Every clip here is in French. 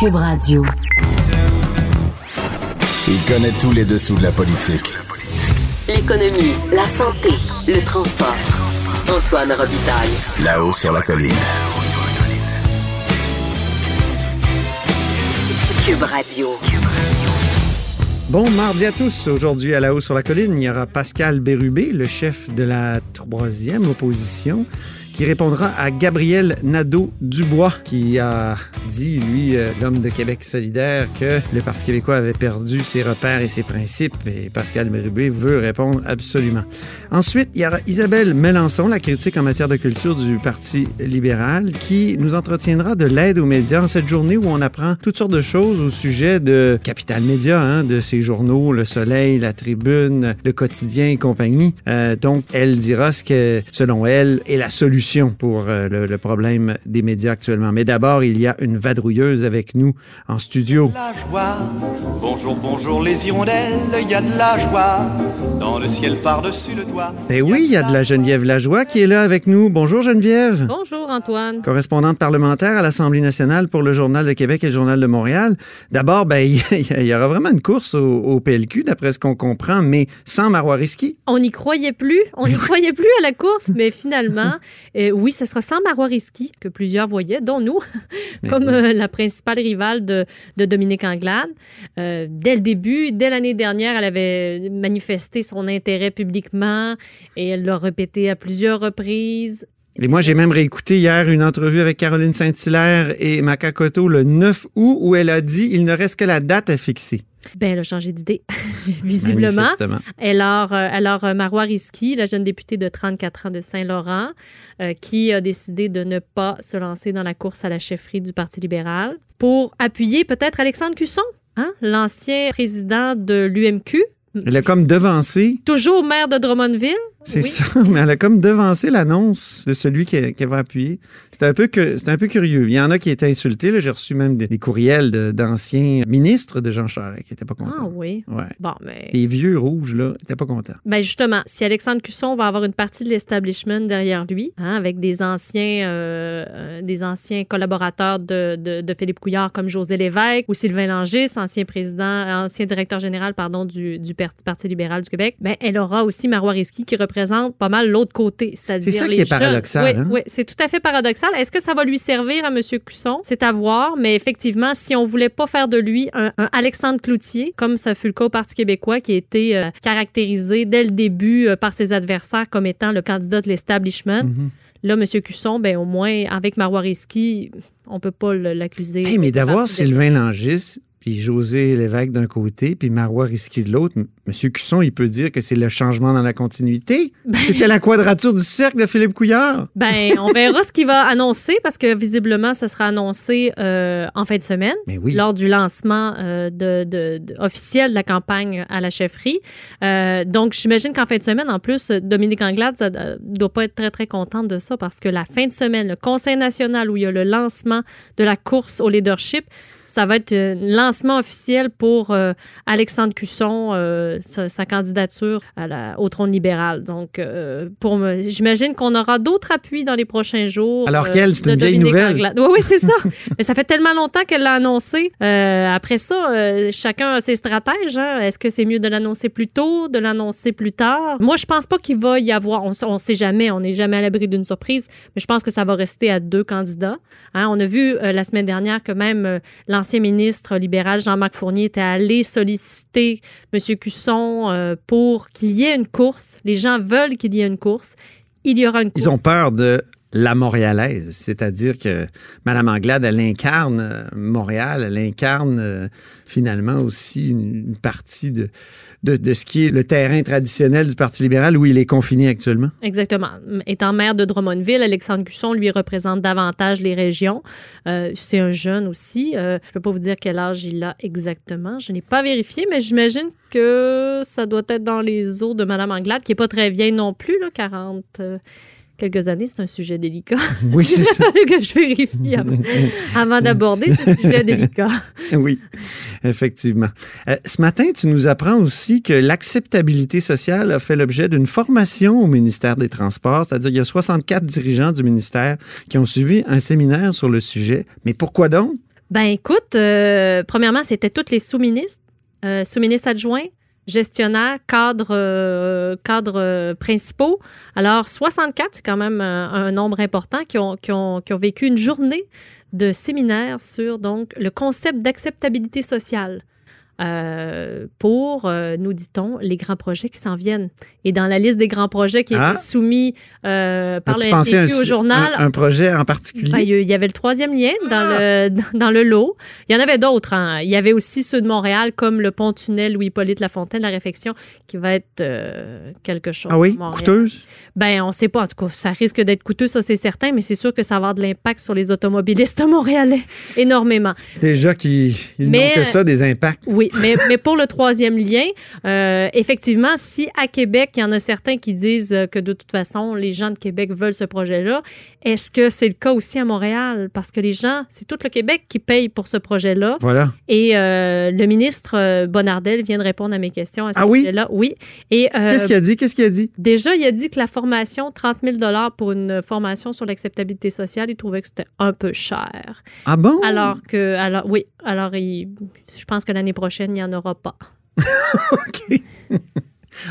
Cube Radio. Il connaît tous les dessous de la politique. L'économie, la santé, le transport. Antoine Robitaille. Là-haut sur la colline. Cube Radio. Bon mardi à tous. Aujourd'hui, à la haut sur la colline, il y aura Pascal Bérubé, le chef de la troisième opposition, qui répondra à Gabriel Nadeau-Dubois, qui a dit, lui, euh, l'homme de Québec solidaire, que le Parti québécois avait perdu ses repères et ses principes, et Pascal Bérubé veut répondre absolument. Ensuite, il y aura Isabelle Melançon, la critique en matière de culture du Parti libéral, qui nous entretiendra de l'aide aux médias en cette journée où on apprend toutes sortes de choses au sujet de Capital Média, hein, de ces journaux, Le Soleil, La Tribune, Le Quotidien et compagnie. Euh, donc, elle dira ce que, selon elle, est la solution pour euh, le, le problème des médias actuellement. Mais d'abord, il y a une vadrouilleuse avec nous en studio. la joie. Bonjour, bonjour les hirondelles, il y a de la joie. Dans le ciel par-dessus le toit. Ben oui, il y a de la Geneviève Lajoie qui est là avec nous. Bonjour Geneviève. Bonjour Antoine. correspondante parlementaire à l'Assemblée nationale pour le Journal de Québec et le Journal de Montréal. D'abord, ben, il y, y aura vraiment une course au, au PLQ, d'après ce qu'on comprend, mais sans Marois Risky. On n'y croyait plus, on n'y croyait plus à la course, mais finalement, euh, oui, ce sera sans Marois Risky, que plusieurs voyaient, dont nous, comme euh, la principale rivale de, de Dominique Anglade. Euh, dès le début, dès l'année dernière, elle avait manifesté son intérêt publiquement et elle l'a répété à plusieurs reprises. Et moi, j'ai même réécouté hier une entrevue avec Caroline Saint-Hilaire et Macacoto le 9 août où elle a dit il ne reste que la date à fixer. Ben, elle a changé d'idée, visiblement. Alors, alors Marois Risky, la jeune députée de 34 ans de Saint-Laurent, euh, qui a décidé de ne pas se lancer dans la course à la chefferie du Parti libéral pour appuyer peut-être Alexandre Cusson, hein, l'ancien président de l'UMQ, Elle a comme devancé, toujours maire de Drummondville. C'est Oui. ça, mais elle a comme devancé l'annonce de celui qui- qu'elle va appuyer. C'était un, peu que- un peu curieux. Il y en a qui étaient insultés. J'ai reçu même des, des courriels de- d'anciens ministres de Jean Charest qui n'étaient pas contents. Ah oui. Ouais. Bon, mais. Les vieux rouges, là, n'étaient pas contents. Ben justement, si Alexandre Cusson va avoir une partie de l'establishment derrière lui, hein, avec des anciens, euh, euh, des anciens collaborateurs de, de- de Philippe Couillard comme José Lévesque ou Sylvain Langis, ancien président, ancien directeur général pardon, du, du Parti libéral du Québec, ben, elle aura aussi Marois Risky qui représente pas mal l'autre côté, c'est-à-dire C'est ça les qui est jeunes. paradoxal, Oui, hein? oui, c'est tout à fait paradoxal. Est-ce que ça va lui servir à M. Cusson? C'est à voir, mais effectivement, si on voulait pas faire de lui un, un Alexandre Cloutier, comme ça fut le cas au Parti québécois, qui a été euh, caractérisé dès le début euh, par ses adversaires comme étant le candidat de l'establishment, Mhm. là, M. Cusson, ben, au moins, avec Marois Risky, on peut pas l'accuser. Hey, mais d'avoir Sylvain Langis, puis José Lévesque d'un côté, puis Marois Risky de l'autre, M. Cusson, il peut dire que c'est le changement dans la continuité. C'était la quadrature du cercle de Philippe Couillard. Ben, on verra ce qu'il va annoncer parce que visiblement, ça sera annoncé euh, en fin de semaine. Mais oui. lors du lancement euh, de, de- de- officiel de la campagne à la chefferie. Euh, donc, j'imagine qu'en fin de semaine, en plus, Dominique Anglade euh, doit pas être très, très contente de ça parce que la fin de semaine, le Conseil national où il y a le lancement de la course au leadership, ça va être un lancement officiel pour euh, Alexandre Cusson, euh, sa, sa candidature à la- au trône libéral. Donc, euh, pour j'imagine qu'on aura d'autres appuis dans les prochains jours. Alors qu'elle, c'est une vieille nouvelle. Oui, oui, c'est ça. Mais ça fait tellement longtemps qu'elle l'a annoncé. Après ça, chacun a ses stratèges. hein. Est-ce que c'est mieux de l'annoncer plus tôt, de l'annoncer plus tard? Moi, je pense pas qu'il va y avoir. On, on sait jamais. On n'est jamais à l'abri d'une surprise. Mais je pense que ça va rester à deux candidats. Hein, on a vu la semaine dernière que même euh, l'ancien ministre libéral Jean-Marc Fournier était allé solliciter M. Cusson euh, pour qu'il y ait une course. Les gens veulent qu'il y ait une course. Il y aura une course. Ils ont peur de la montréalaise, c'est-à-dire que Mme Anglade, elle incarne euh, Montréal, elle incarne euh, finalement aussi une partie de, ce qui est le terrain traditionnel du Parti libéral où il est confiné actuellement. Exactement. Étant maire de Drummondville, Alexandre Cusson lui représente davantage les régions. Euh, c'est un jeune aussi. Je ne peux pas vous dire quel âge il a exactement. Je n'ai pas vérifié, mais j'imagine que ça doit être dans les eaux de Mme Anglade, qui n'est pas très vieille non plus, là, 40 quelques années, c'est un sujet délicat. Oui, c'est ça. que je vérifie avant, avant d'aborder ce sujet délicat. oui, effectivement. Euh, ce matin, tu nous apprends aussi que l'acceptabilité sociale a fait l'objet d'une formation au ministère des Transports, c'est-à-dire qu'il y a 64 dirigeants du ministère qui ont suivi un séminaire sur le sujet. Mais pourquoi donc? Ben écoute, euh, premièrement, c'était toutes les sous-ministres, euh, sous-ministres adjoints, gestionnaires, cadres, euh, cadres euh, principaux. Alors, 64, c'est quand même un, un nombre important qui ont, qui, ont, qui ont vécu une journée de séminaire sur donc le concept d'acceptabilité sociale. Euh, pour, euh, nous dit-on, les grands projets qui s'en viennent. Et dans la liste des grands projets qui Ah. étaient soumis euh, par le un, au journal, un, un projet en particulier? ben, il y avait le troisième lien dans, le, dans le lot. Il y en avait d'autres. hein. Il y avait aussi ceux de Montréal, comme le pont-tunnel Louis-Hippolyte Lafontaine, la réfection, qui va être euh, quelque chose. ah oui, coûteuse? Ben, on ne sait pas. En tout cas, ça risque d'être coûteux, ça, c'est certain, mais c'est sûr que ça va avoir de l'impact sur les automobilistes montréalais énormément. Déjà qu'ils n'ont que ça, des impacts. Oui, mais, mais pour le troisième lien, euh, effectivement, si à Québec, il y en a certains qui disent euh, que de toute façon, les gens de Québec veulent ce projet-là, est-ce que c'est le cas aussi à Montréal? Parce que les gens, c'est tout le Québec qui paye pour ce projet-là. Voilà. Et euh, le ministre Bonardel vient de répondre à mes questions à ce Ah oui? sujet-là. Oui. Et euh, Qu'est-ce qu'il a dit? Qu'est-ce qu'il a dit? déjà, il a dit que la formation, 30 000 pour une formation sur l'acceptabilité sociale, il trouvait que c'était un peu cher. Ah bon? Alors que, alors, oui, alors il- je pense que l'année prochaine, il n'y en aura pas. OK.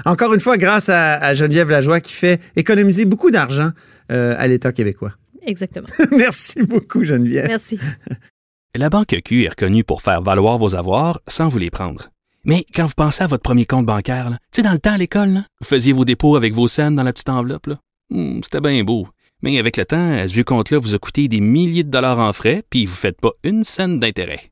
Encore une fois, grâce à, à Geneviève Lajoie qui fait économiser beaucoup d'argent euh, à l'État québécois. Exactement. Merci beaucoup, Geneviève. Merci. La Banque Q est reconnue pour faire valoir vos avoirs sans vous les prendre. Mais quand vous pensez à votre premier compte bancaire, tu sais, dans le temps à l'école, vous faisiez vos dépôts avec vos scènes dans la petite enveloppe. là. Hmm, C'était bien beau. Mais avec le temps, ce vieux compte-là vous a coûté des milliers de dollars en frais, puis vous ne faites pas une scène d'intérêt.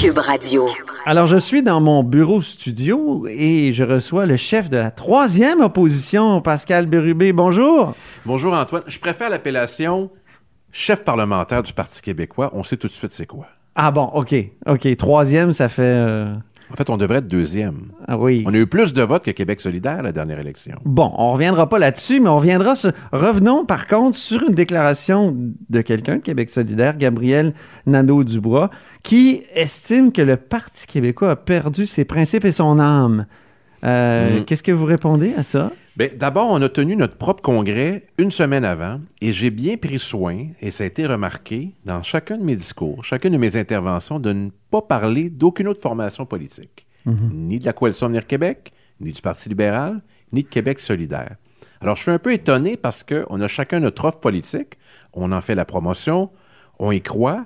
Cube Radio. Alors, je suis dans mon bureau studio et je reçois le chef de la troisième opposition, Pascal Bérubé. Bonjour. Bonjour Antoine. Je préfère l'appellation chef parlementaire du Parti québécois. On sait tout de suite c'est quoi. Ah bon, OK. OK. Troisième, ça fait... euh, En fait, on devrait être deuxième. Ah oui. On a eu plus de votes que Québec solidaire à la dernière élection. Bon, on reviendra pas là-dessus, mais on reviendra sur... Revenons par contre sur une déclaration de quelqu'un de Québec solidaire, Gabriel Nadeau-Dubois, qui estime que le Parti québécois a perdu ses principes et son âme. Euh, Mm. Qu'est-ce que vous répondez à ça? Bien, D'abord, on a tenu notre propre congrès une semaine avant et j'ai bien pris soin, et ça a été remarqué dans chacun de mes discours, chacune de mes interventions, de ne pas parler d'aucune autre formation politique, ni de la Coalition Avenir Québec, ni du Parti libéral, ni de Québec solidaire. Alors, je suis un peu étonné parce qu'on a chacun notre offre politique, on en fait la promotion, on y croit,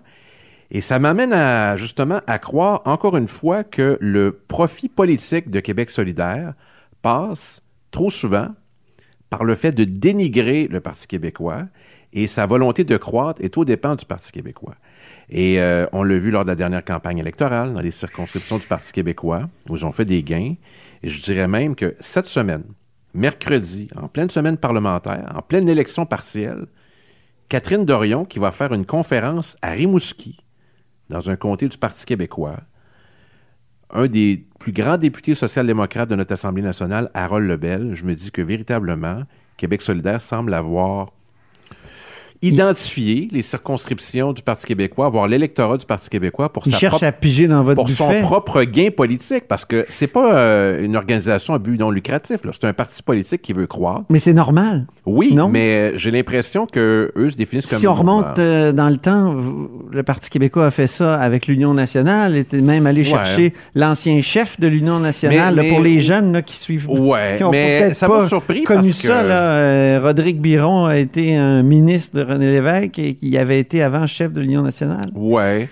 et ça m'amène à, justement, à croire encore une fois que le profit politique de Québec solidaire passe trop souvent par le fait de dénigrer le Parti québécois et sa volonté de croître est au dépend du Parti québécois. Et euh, on l'a vu lors de la dernière campagne électorale, dans les circonscriptions du Parti québécois, où ils ont fait des gains. Et je dirais même que cette semaine, mercredi, en pleine semaine parlementaire, en pleine élection partielle, Catherine Dorion, qui va faire une conférence à Rimouski, dans un comté du Parti québécois, un des plus grands députés social-démocrates de notre Assemblée nationale, Harold Lebel, je me dis que véritablement, Québec solidaire semble avoir identifier les circonscriptions du Parti québécois, voir l'électorat du Parti québécois pour Il sa cherche propre à piger dans votre pour son propre gain politique, parce que c'est pas euh, une organisation à but non lucratif. C'est un parti politique qui veut croire. Mais c'est normal. Oui, Non? mais euh, j'ai l'impression que eux se définissent comme. Si on remonte euh, dans le temps, le Parti québécois a fait ça avec l'Union nationale, était même allé Ouais. chercher l'ancien chef de l'Union nationale Mais- là, pour les jeunes là, qui suivent. Ouais, qui ont mais peut-être ça pas m'a surpris connu parce que- ça. Là, Euh, Rodrigue Biron a été un ministre de René Lévesque et qui avait été avant chef de l'Union nationale? Ouais.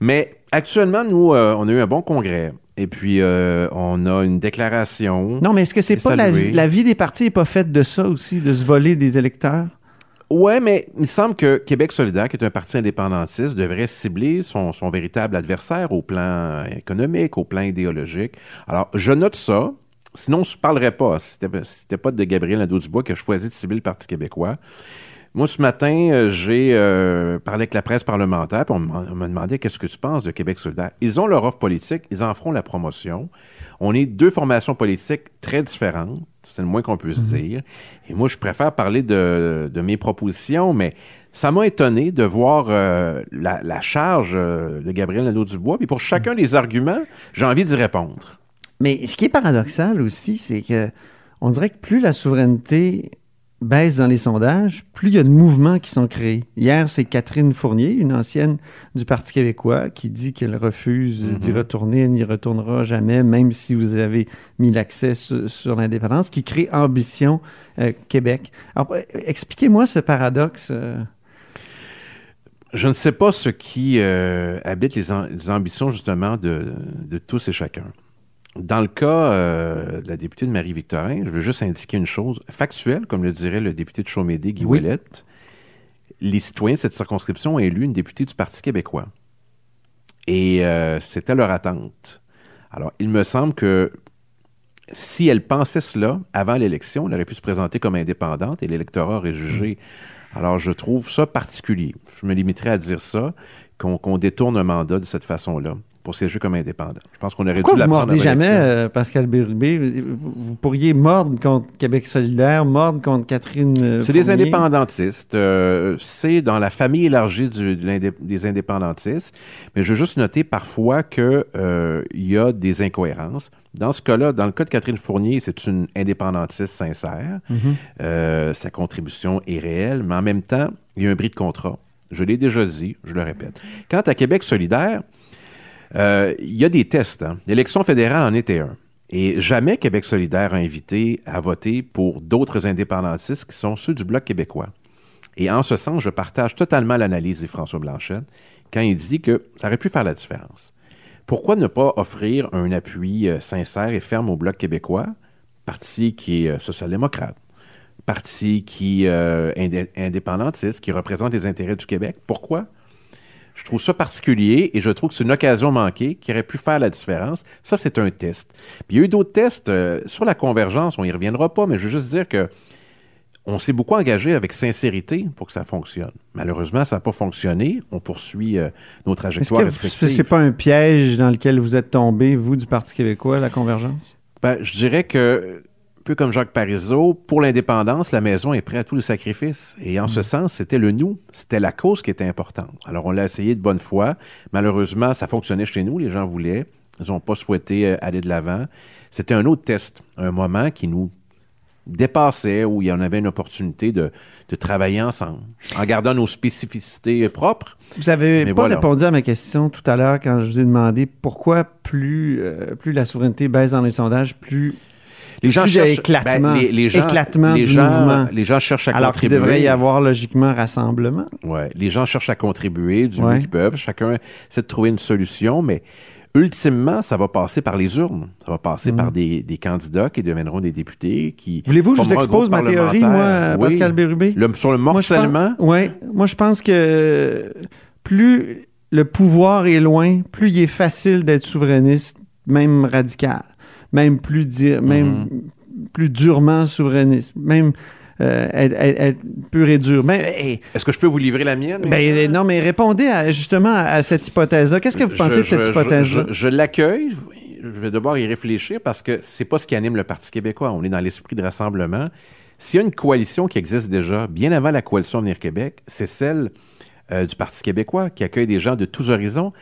Mais actuellement, nous, euh, on a eu un bon congrès. Et puis, euh, on a une déclaration. Non, mais est-ce que c'est pas la, la vie des partis n'est pas faite de ça aussi, de se voler des électeurs? Ouais, mais il me semble que Québec solidaire, qui est un parti indépendantiste, devrait cibler son, son véritable adversaire au plan économique, au plan idéologique. Alors, je note ça. Sinon, je ne parlerais pas. Si c'était pas de Gabriel Nadeau-Dubois qui a choisi de cibler le Parti québécois. Moi, ce matin, euh, j'ai euh, parlé avec la presse parlementaire, puis on m'a demandé qu'est-ce que tu penses de Québec solidaire? Ils ont leur offre politique, ils en feront la promotion. On est deux formations politiques très différentes, c'est le moins qu'on puisse dire. Et moi, je préfère parler de, de mes propositions, mais ça m'a étonné de voir euh, la, la charge de Gabriel Nadeau-Dubois. Puis pour chacun des arguments, j'ai envie d'y répondre. Mais ce qui est paradoxal aussi, c'est que on dirait que plus la souveraineté baisse dans les sondages, plus il y a de mouvements qui sont créés. Hier, c'est Catherine Fournier, une ancienne du Parti québécois, qui dit qu'elle refuse d'y retourner, elle n'y retournera jamais, même si vous avez mis l'accès sur, sur l'indépendance, qui crée Ambition euh, Québec. Alors, euh, expliquez-moi ce paradoxe. euh. Je ne sais pas ce qui euh, habite les ambitions justement de, de tous et chacun. Dans le cas euh, de la députée de Marie-Victorin, je veux juste indiquer une chose factuelle, comme le dirait le député de Chaumédé, Guy Oui. Ouellette. Les citoyens de cette circonscription ont élu une députée du Parti québécois. Et euh, c'était leur attente. Alors, il me semble que si elle pensait cela avant l'élection, elle aurait pu se présenter comme indépendante et l'électorat aurait jugé. Alors, je trouve ça particulier. Je me limiterai à dire ça, qu'on détourne un mandat de cette façon-là pour siéger comme indépendant. Je pense qu'on aurait Pourquoi dû vous prendre mordez jamais, euh, Pascal Bérubé? Vous pourriez mordre contre Québec solidaire, mordre contre Catherine euh, C'est des indépendantistes. euh, c'est dans la famille élargie du- de l'indé- des indépendantistes. Mais je veux juste noter parfois qu'il y a des incohérences. Dans ce cas-là, dans le cas de Catherine Fournier, c'est une indépendantiste sincère. Euh, sa contribution est réelle, mais en même temps, il y a un bris de contrat. Je l'ai déjà dit, je le répète. Quant à Québec solidaire, euh, il y a des tests. hein. L'élection fédérale en était un. Et jamais Québec solidaire a invité à voter pour d'autres indépendantistes qui sont ceux du Bloc québécois. Et en ce sens, je partage totalement l'analyse de François Blanchette quand il dit que ça aurait pu faire la différence. Pourquoi ne pas offrir un appui euh, sincère et ferme au Bloc québécois, parti qui est euh, social-démocrate, parti qui euh, indé- indépendantiste, qui représente les intérêts du Québec? Pourquoi? Je trouve ça particulier et je trouve que c'est une occasion manquée qui aurait pu faire la différence. Ça, c'est un test. Puis il y a eu d'autres tests euh, sur la convergence, on y reviendra pas, mais je veux juste dire que on s'est beaucoup engagé avec sincérité pour que ça fonctionne. Malheureusement, ça n'a pas fonctionné. On poursuit euh, nos Est-ce trajectoires que ce c'est pas un piège dans lequel vous êtes tombé, vous, du Parti québécois, la convergence? Ben, je dirais que, un peu comme Jacques Parizeau, pour l'indépendance, la maison est prête à tous les sacrifices. Et en ce sens, c'était le nous, c'était la cause qui était importante. Alors, on l'a essayé de bonne foi. Malheureusement, ça fonctionnait chez nous, les gens voulaient. Ils n'ont pas souhaité euh, aller de l'avant. C'était un autre test, un moment qui nous dépassait, où il y en avait une opportunité de, de travailler ensemble, en gardant nos spécificités propres. Vous avez Mais pas voilà. répondu à ma question tout à l'heure quand je vous ai demandé pourquoi plus, euh, plus la souveraineté baisse dans les sondages, plus Les gens Plus cherchent éclatement- ben, les, les gens, éclatement les du gens, mouvement. Les gens cherchent à alors qu'il contribuer. devrait y avoir logiquement rassemblement. Ouais, les gens cherchent à contribuer du Ouais. mieux qu'ils peuvent. Chacun essaie de trouver une solution, mais ultimement, ça va passer par les urnes. Ça va passer par des, des candidats qui deviendront des députés. qui Mm. Voulez-vous que je vous expose ma théorie, moi, Oui. Pascal Bérubé? Le- sur le morcellement, Oui, moi je pense que plus le pouvoir est loin, plus il est facile d'être souverainiste, même radical, même plus di- même Mm-hmm. plus durement souverainiste, même euh, être, être- être pur et dur. Hey, est-ce que je peux vous livrer la mienne? ben, non, mais répondez à- justement à cette hypothèse-là. Qu'est-ce que vous pensez Je- de cette hypothèse-là? Je, je l'accueille. Je vais devoir y réfléchir parce que c'est pas ce qui anime le Parti québécois. On est dans l'esprit de rassemblement. S'il y a une coalition qui existe déjà, bien avant la coalition Venir Québec, c'est celle euh, du Parti québécois qui accueille des gens de tous horizons.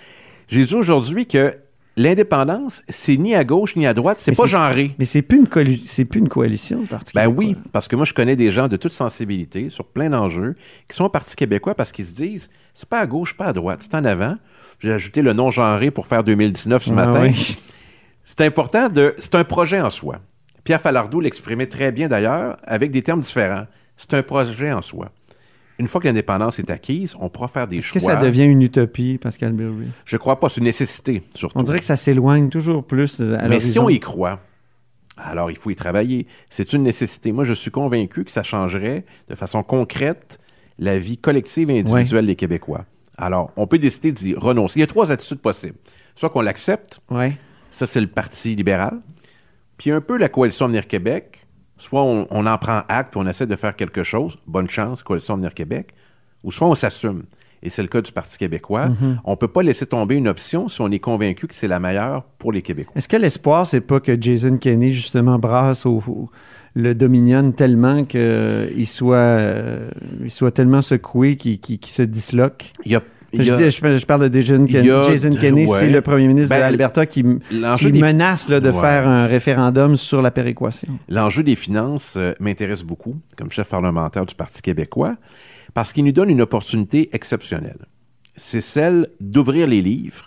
J'ai dit aujourd'hui que l'indépendance, c'est ni à gauche ni à droite, c'est pas genré. Mais c'est plus une c'est plus une coalition, le Parti Ben oui, parce que moi, je connais des gens de toute sensibilité sur plein d'enjeux qui sont au Parti québécois parce qu'ils se disent c'est pas à gauche, pas à droite, c'est en avant. J'ai ajouté le non genré pour faire 2019 ce Ah matin. oui. C'est important de. C'est un projet en soi. Pierre Falardeau l'exprimait très bien d'ailleurs, avec des termes différents. C'est un projet en soi. Une fois que l'indépendance est acquise, on pourra faire des Est-ce choix. que ça devient une utopie, Pascal Bérubé? Je crois pas, c'est une nécessité, surtout. On dirait que ça s'éloigne toujours plus euh, à Mais si on y croit, alors il faut y travailler. C'est une nécessité. Moi, je suis convaincu que ça changerait de façon concrète la vie collective et individuelle des Québécois. Alors, on peut décider d'y renoncer. Il y a trois attitudes possibles. Soit qu'on l'accepte, Ouais. ça c'est le Parti libéral, puis un peu la coalition Venir Québec, soit on, on en prend acte puis on essaie de faire quelque chose, bonne chance, coalition Venir Québec, ou soit on s'assume. Et c'est le cas du Parti québécois. Mm-hmm. On ne peut pas laisser tomber une option si on est convaincu que c'est la meilleure pour les Québécois. Est-ce que l'espoir, c'est pas que Jason Kenney, justement, brasse au, au- le Dominion tellement qu'il soit, euh, il soit tellement secoué qu'il se disloque? Il y a, a- je- je parle de Jason Kenney. de- ouais. c'est le premier ministre de Ben, l'Alberta qui, des- menace là, de Ouais. faire un référendum sur la péréquation. L'enjeu des finances euh, m'intéresse beaucoup comme chef parlementaire du Parti québécois parce qu'il nous donne une opportunité exceptionnelle. C'est celle d'ouvrir les livres,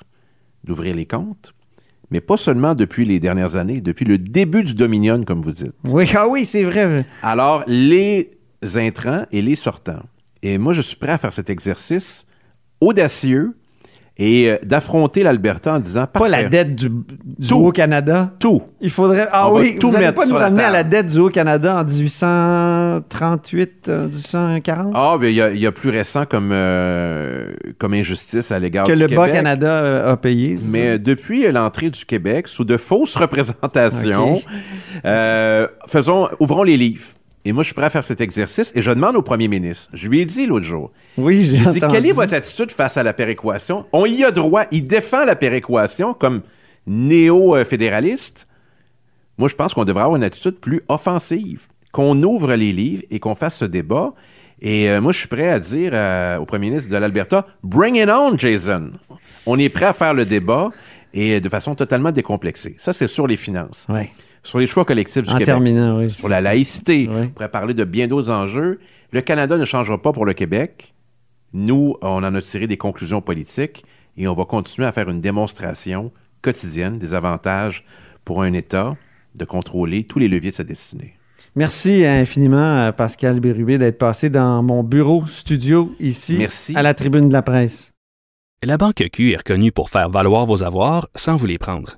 d'ouvrir les comptes, mais pas seulement depuis les dernières années, depuis le début du Dominion, comme vous dites. Oui, ah oui, c'est vrai. Alors, les intrants et les sortants. Et moi, je suis prêt à faire cet exercice audacieux et euh, d'affronter l'alberta en disant Pas la dette du, du Tout. Haut-Canada? Tout. Il faudrait. Ah On oui, tout vous allez mettre pas nous ramener à la dette du Haut-Canada en 1838, euh, 1840? Ah, ben, il y, a- il y a plus récent comme, euh, comme injustice à l'égard que du le Québec. Bas-Canada euh, a payé. Mais euh, depuis l'entrée du Québec, sous de fausses représentations, euh, faisons, ouvrons les livres. Et moi, je suis prêt à faire cet exercice et je demande au premier ministre. Je lui ai dit l'autre jour. oui, j'ai dit, entendu. quelle est votre attitude face à la péréquation? On y a droit. Il défend la péréquation comme néo-fédéraliste. Moi, je pense qu'on devrait avoir une attitude plus offensive, qu'on ouvre les livres et qu'on fasse ce débat. Et euh, moi, je suis prêt à dire euh, au premier ministre de l'Alberta, bring it on, Jason. On est prêt à faire le débat et de façon totalement décomplexée. Ça, c'est sur les finances. Ouais. Sur les choix collectifs du En Québec terminant, oui. sur la laïcité. Oui. On pourrait parler de bien d'autres enjeux. Le Canada ne changera pas pour le Québec. Nous, on en a tiré des conclusions politiques et on va continuer à faire une démonstration quotidienne des avantages pour un État de contrôler tous les leviers de sa destinée. Merci infiniment à Pascal Bérubé d'être passé dans mon bureau studio ici Merci. à la tribune de la presse. La Banque Q est reconnue pour faire valoir vos avoirs sans vous les prendre.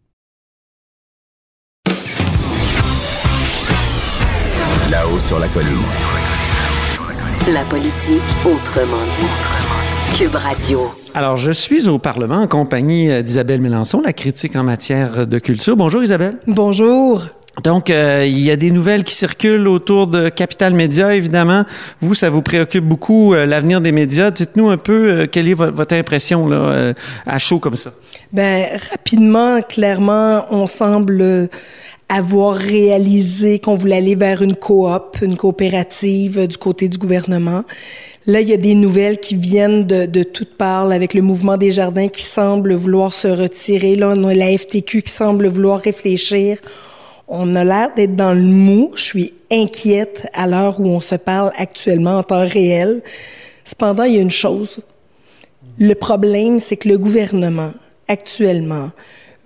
Là-haut sur la colline. La politique autrement dit. Cube Radio. Alors, je suis au Parlement en compagnie euh, d'Isabelle Mélenchon, la critique en matière de culture. Bonjour Isabelle. Bonjour. Donc, euh, il y a des nouvelles qui circulent autour de Capital Média, évidemment. Vous, ça vous préoccupe beaucoup, euh, l'avenir des médias. Dites-nous un peu euh, quelle est vo- votre impression là, euh, à chaud comme ça. Ben rapidement, clairement, on semble avoir réalisé qu'on voulait aller vers une coop, une coopérative du côté du gouvernement. Là, il y a des nouvelles qui viennent de, de toutes parts avec le mouvement des jardins qui semble vouloir se retirer. Là, on a la FTQ qui semble vouloir réfléchir. On a l'air d'être dans le mou. Je suis inquiète à l'heure où on se parle actuellement en temps réel. Cependant, il y a une chose. Le problème, c'est que le gouvernement, actuellement,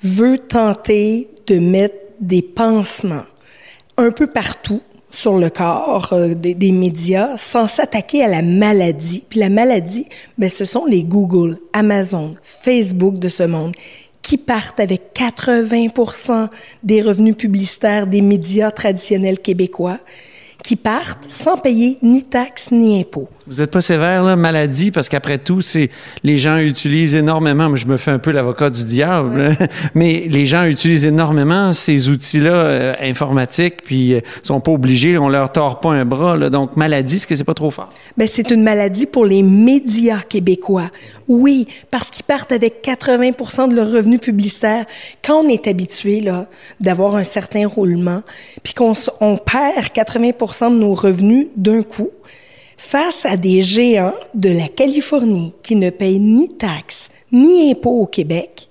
veut tenter de mettre des pansements un peu partout sur le corps euh, des, médias sans s'attaquer à la maladie. Puis la maladie, ben, ce sont les Google, Amazon, Facebook de ce monde qui partent avec 80% des revenus publicitaires des médias traditionnels québécois, qui partent sans payer ni taxes ni impôts. Vous n'êtes pas sévère, là, maladie, parce qu'après tout, c'est les gens utilisent énormément, mais je me fais un peu l'avocat du diable, mais les gens utilisent énormément ces outils-là euh, informatiques, puis euh, sont pas obligés, on leur tord pas un bras. Là, donc, maladie, est-ce que c'est pas trop fort? Ben, c'est une maladie pour les médias québécois. Oui, parce qu'ils partent avec 80% de leur revenu publicitaire. Quand on est habitué là d'avoir un certain roulement, puis qu'on on perd 80% de nos revenus d'un coup, face à des géants de la Californie qui ne payent ni taxes ni impôts au Québec,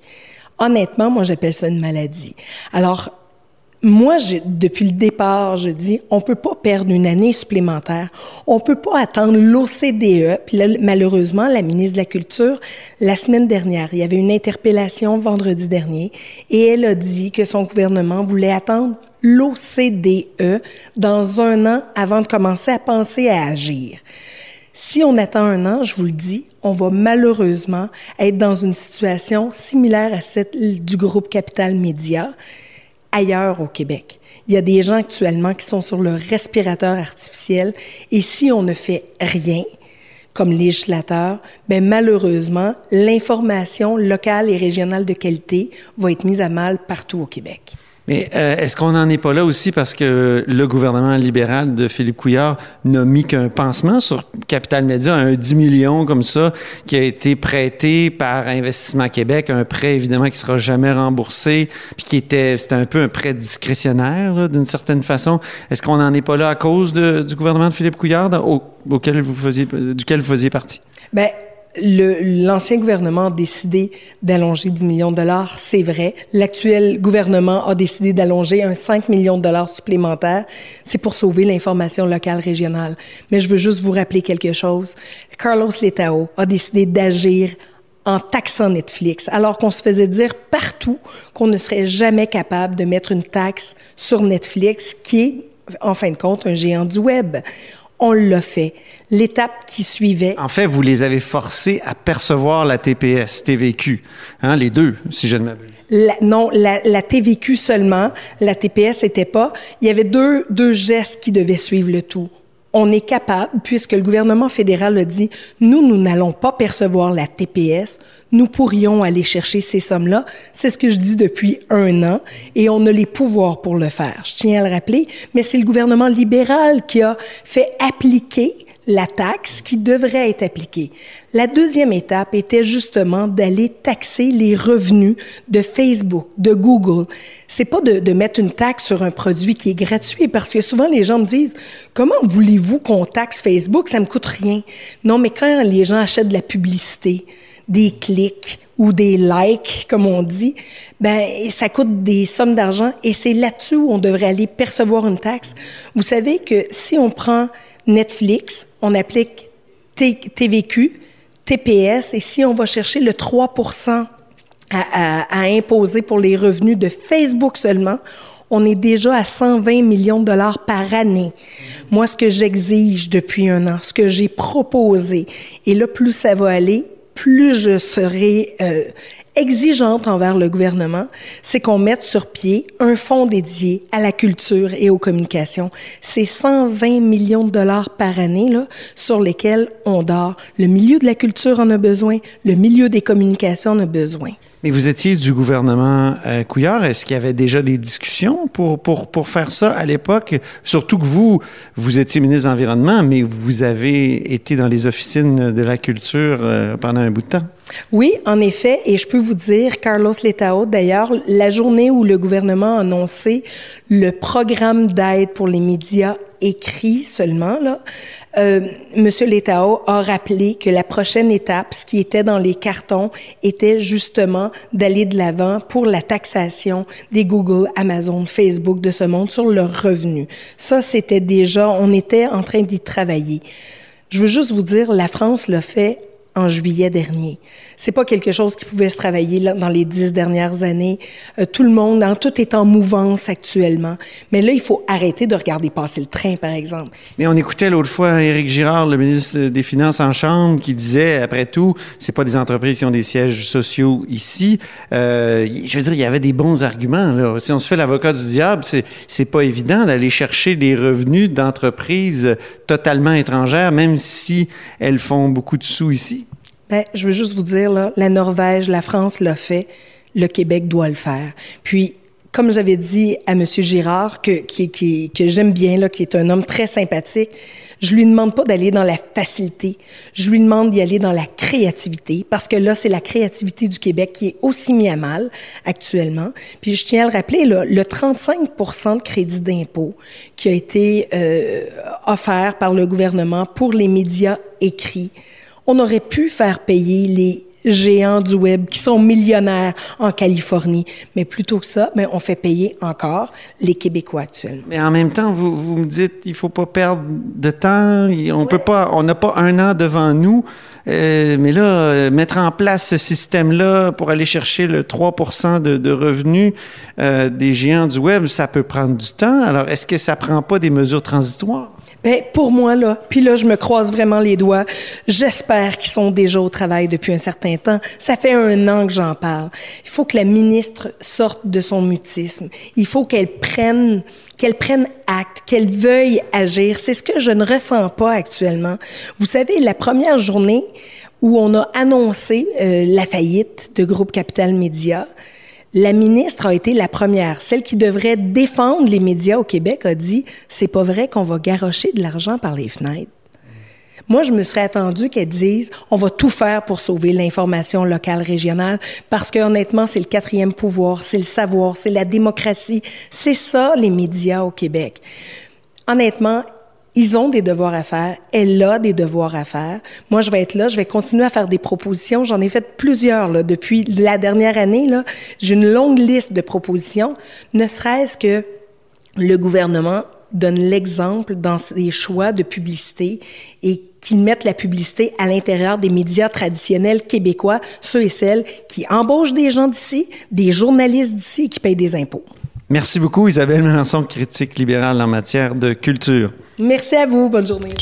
honnêtement, moi, j'appelle ça une maladie. Alors, moi, depuis le départ, je dis, on peut pas perdre une année supplémentaire. On peut pas attendre l'OCDE. Puis là, malheureusement, la ministre de la Culture, la semaine dernière, il y avait une interpellation vendredi dernier, et elle a dit que son gouvernement voulait attendre l'OCDE dans un an avant de commencer à penser à agir. Si on attend un an, je vous le dis, on va malheureusement être dans une situation similaire à celle du groupe Capital Média ailleurs au Québec. Il y a des gens actuellement qui sont sur le respirateur artificiel et si on ne fait rien comme législateur, ben malheureusement, l'information locale et régionale de qualité va être mise à mal partout au Québec. Mais euh, est-ce qu'on n'en est pas là aussi parce que le gouvernement libéral de Philippe Couillard n'a mis qu'un pansement sur Capital Média, un 10 millions comme ça, qui a été prêté par Investissement Québec, un prêt évidemment qui sera jamais remboursé, puis qui était, c'était un peu un prêt discrétionnaire d'une certaine façon. Est-ce qu'on n'en est pas là à cause du gouvernement de Philippe Couillard auquel vous faisiez, duquel vous faisiez partie? Ben, l'ancien gouvernement a décidé d'allonger 10 millions de dollars, c'est vrai. L'actuel gouvernement a décidé d'allonger un 5 millions de dollars supplémentaires. C'est pour sauver l'information locale régionale. Mais je veux juste vous rappeler quelque chose. Carlos Letao a décidé d'agir en taxant Netflix, alors qu'on se faisait dire partout qu'on ne serait jamais capable de mettre une taxe sur Netflix, qui est, en fin de compte, un géant du web on l'a fait. L'étape qui suivait. En fait, vous les avez forcés à percevoir la TPS, TVQ, hein, les deux, si je ne m'abuse. non, la, TVQ seulement, la TPS n'était pas. Il y avait deux, deux gestes qui devaient suivre le tout on est capable, puisque le gouvernement fédéral a dit, nous, nous n'allons pas percevoir la TPS, nous pourrions aller chercher ces sommes-là. C'est ce que je dis depuis un an et on a les pouvoirs pour le faire. Je tiens à le rappeler, mais c'est le gouvernement libéral qui a fait appliquer la taxe qui devrait être appliquée. La deuxième étape était justement d'aller taxer les revenus de Facebook, de Google. C'est pas de, de, mettre une taxe sur un produit qui est gratuit parce que souvent les gens me disent comment voulez-vous qu'on taxe Facebook? Ça me coûte rien. Non, mais quand les gens achètent de la publicité, des clics ou des likes, comme on dit, ben ça coûte des sommes d'argent et c'est là-dessus où on devrait aller percevoir une taxe. Vous savez que si on prend Netflix, on applique TVQ, TPS, et si on va chercher le 3 à, imposer pour les revenus de Facebook seulement, on est déjà à 120 millions de dollars par année. Moi, ce que j'exige depuis un an, ce que j'ai proposé, et là, plus ça va aller, plus je serai euh, exigeante envers le gouvernement, c'est qu'on mette sur pied un fonds dédié à la culture et aux communications. C'est 120 millions de dollars par année là, sur lesquels on dort. Le milieu de la culture en a besoin, le milieu des communications en a besoin. Mais vous étiez du gouvernement euh, Couillard. Est-ce qu'il y avait déjà des discussions pour, pour, pour faire ça à l'époque? Surtout que vous, vous étiez ministre de l'Environnement, mais vous avez été dans les officines de la culture euh, pendant un bout de temps. Oui, en effet, et je peux vous dire, Carlos Letao, d'ailleurs, la journée où le gouvernement a annoncé le programme d'aide pour les médias écrit seulement, là, euh, Monsieur Letao a rappelé que la prochaine étape, ce qui était dans les cartons, était justement d'aller de l'avant pour la taxation des Google, Amazon, Facebook de ce monde sur leurs revenus. Ça, c'était déjà, on était en train d'y travailler. Je veux juste vous dire, la France l'a fait en juillet dernier. C'est pas quelque chose qui pouvait se travailler dans les dix dernières années. Euh, tout le monde, hein, tout est en mouvance actuellement. Mais là, il faut arrêter de regarder passer le train, par exemple. Mais on écoutait l'autre fois Éric Girard, le ministre des Finances en Chambre, qui disait, après tout, c'est pas des entreprises qui ont des sièges sociaux ici. Euh, je veux dire, il y avait des bons arguments. Là. Si on se fait l'avocat du diable, c'est pas évident d'aller chercher des revenus d'entreprises totalement étrangères, même si elles font beaucoup de sous ici. Ben, je veux juste vous dire, là, la Norvège, la France l'a fait, le Québec doit le faire. Puis, comme j'avais dit à M. Girard, que, qui, qui, que j'aime bien, là, qui est un homme très sympathique, je lui demande pas d'aller dans la facilité. Je lui demande d'y aller dans la créativité, parce que là, c'est la créativité du Québec qui est aussi mis à mal actuellement. Puis je tiens à le rappeler, là, le 35 de crédit d'impôt qui a été euh, offert par le gouvernement pour les médias écrits, on aurait pu faire payer les géants du web qui sont millionnaires en Californie. Mais plutôt que ça, mais on fait payer encore les Québécois actuellement. Mais en même temps, vous, vous me dites, il faut pas perdre de temps. On peut pas, on n'a pas un an devant nous. Euh, mais là, euh, mettre en place ce système-là pour aller chercher le 3 de, de revenus euh, des géants du web, ça peut prendre du temps. Alors, est-ce que ça prend pas des mesures transitoires? Ben, pour moi, là, puis là, je me croise vraiment les doigts. J'espère qu'ils sont déjà au travail depuis un certain temps. Ça fait un an que j'en parle. Il faut que la ministre sorte de son mutisme. Il faut qu'elle prenne, qu'elle prenne acte, qu'elle veuille agir. C'est ce que je ne ressens pas actuellement. Vous savez, la première journée où on a annoncé euh, la faillite de Groupe Capital Média, la ministre a été la première, celle qui devrait défendre les médias au Québec, a dit c'est pas vrai qu'on va garrocher de l'argent par les fenêtres. Moi, je me serais attendu qu'elle dise on va tout faire pour sauver l'information locale régionale parce que honnêtement, c'est le quatrième pouvoir, c'est le savoir, c'est la démocratie, c'est ça les médias au Québec. Honnêtement, ils ont des devoirs à faire. Elle a des devoirs à faire. Moi, je vais être là. Je vais continuer à faire des propositions. J'en ai fait plusieurs là, depuis la dernière année. Là, j'ai une longue liste de propositions. Ne serait-ce que le gouvernement donne l'exemple dans ses choix de publicité et qu'ils mettent la publicité à l'intérieur des médias traditionnels québécois, ceux et celles qui embauchent des gens d'ici, des journalistes d'ici et qui payent des impôts. Merci beaucoup, Isabelle Melançon, critique libérale en matière de culture. Merci à vous. Bonne journée.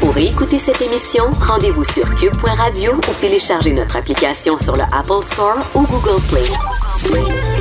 Pour écouter cette émission, rendez-vous sur cube.radio ou téléchargez notre application sur le Apple Store ou Google Play.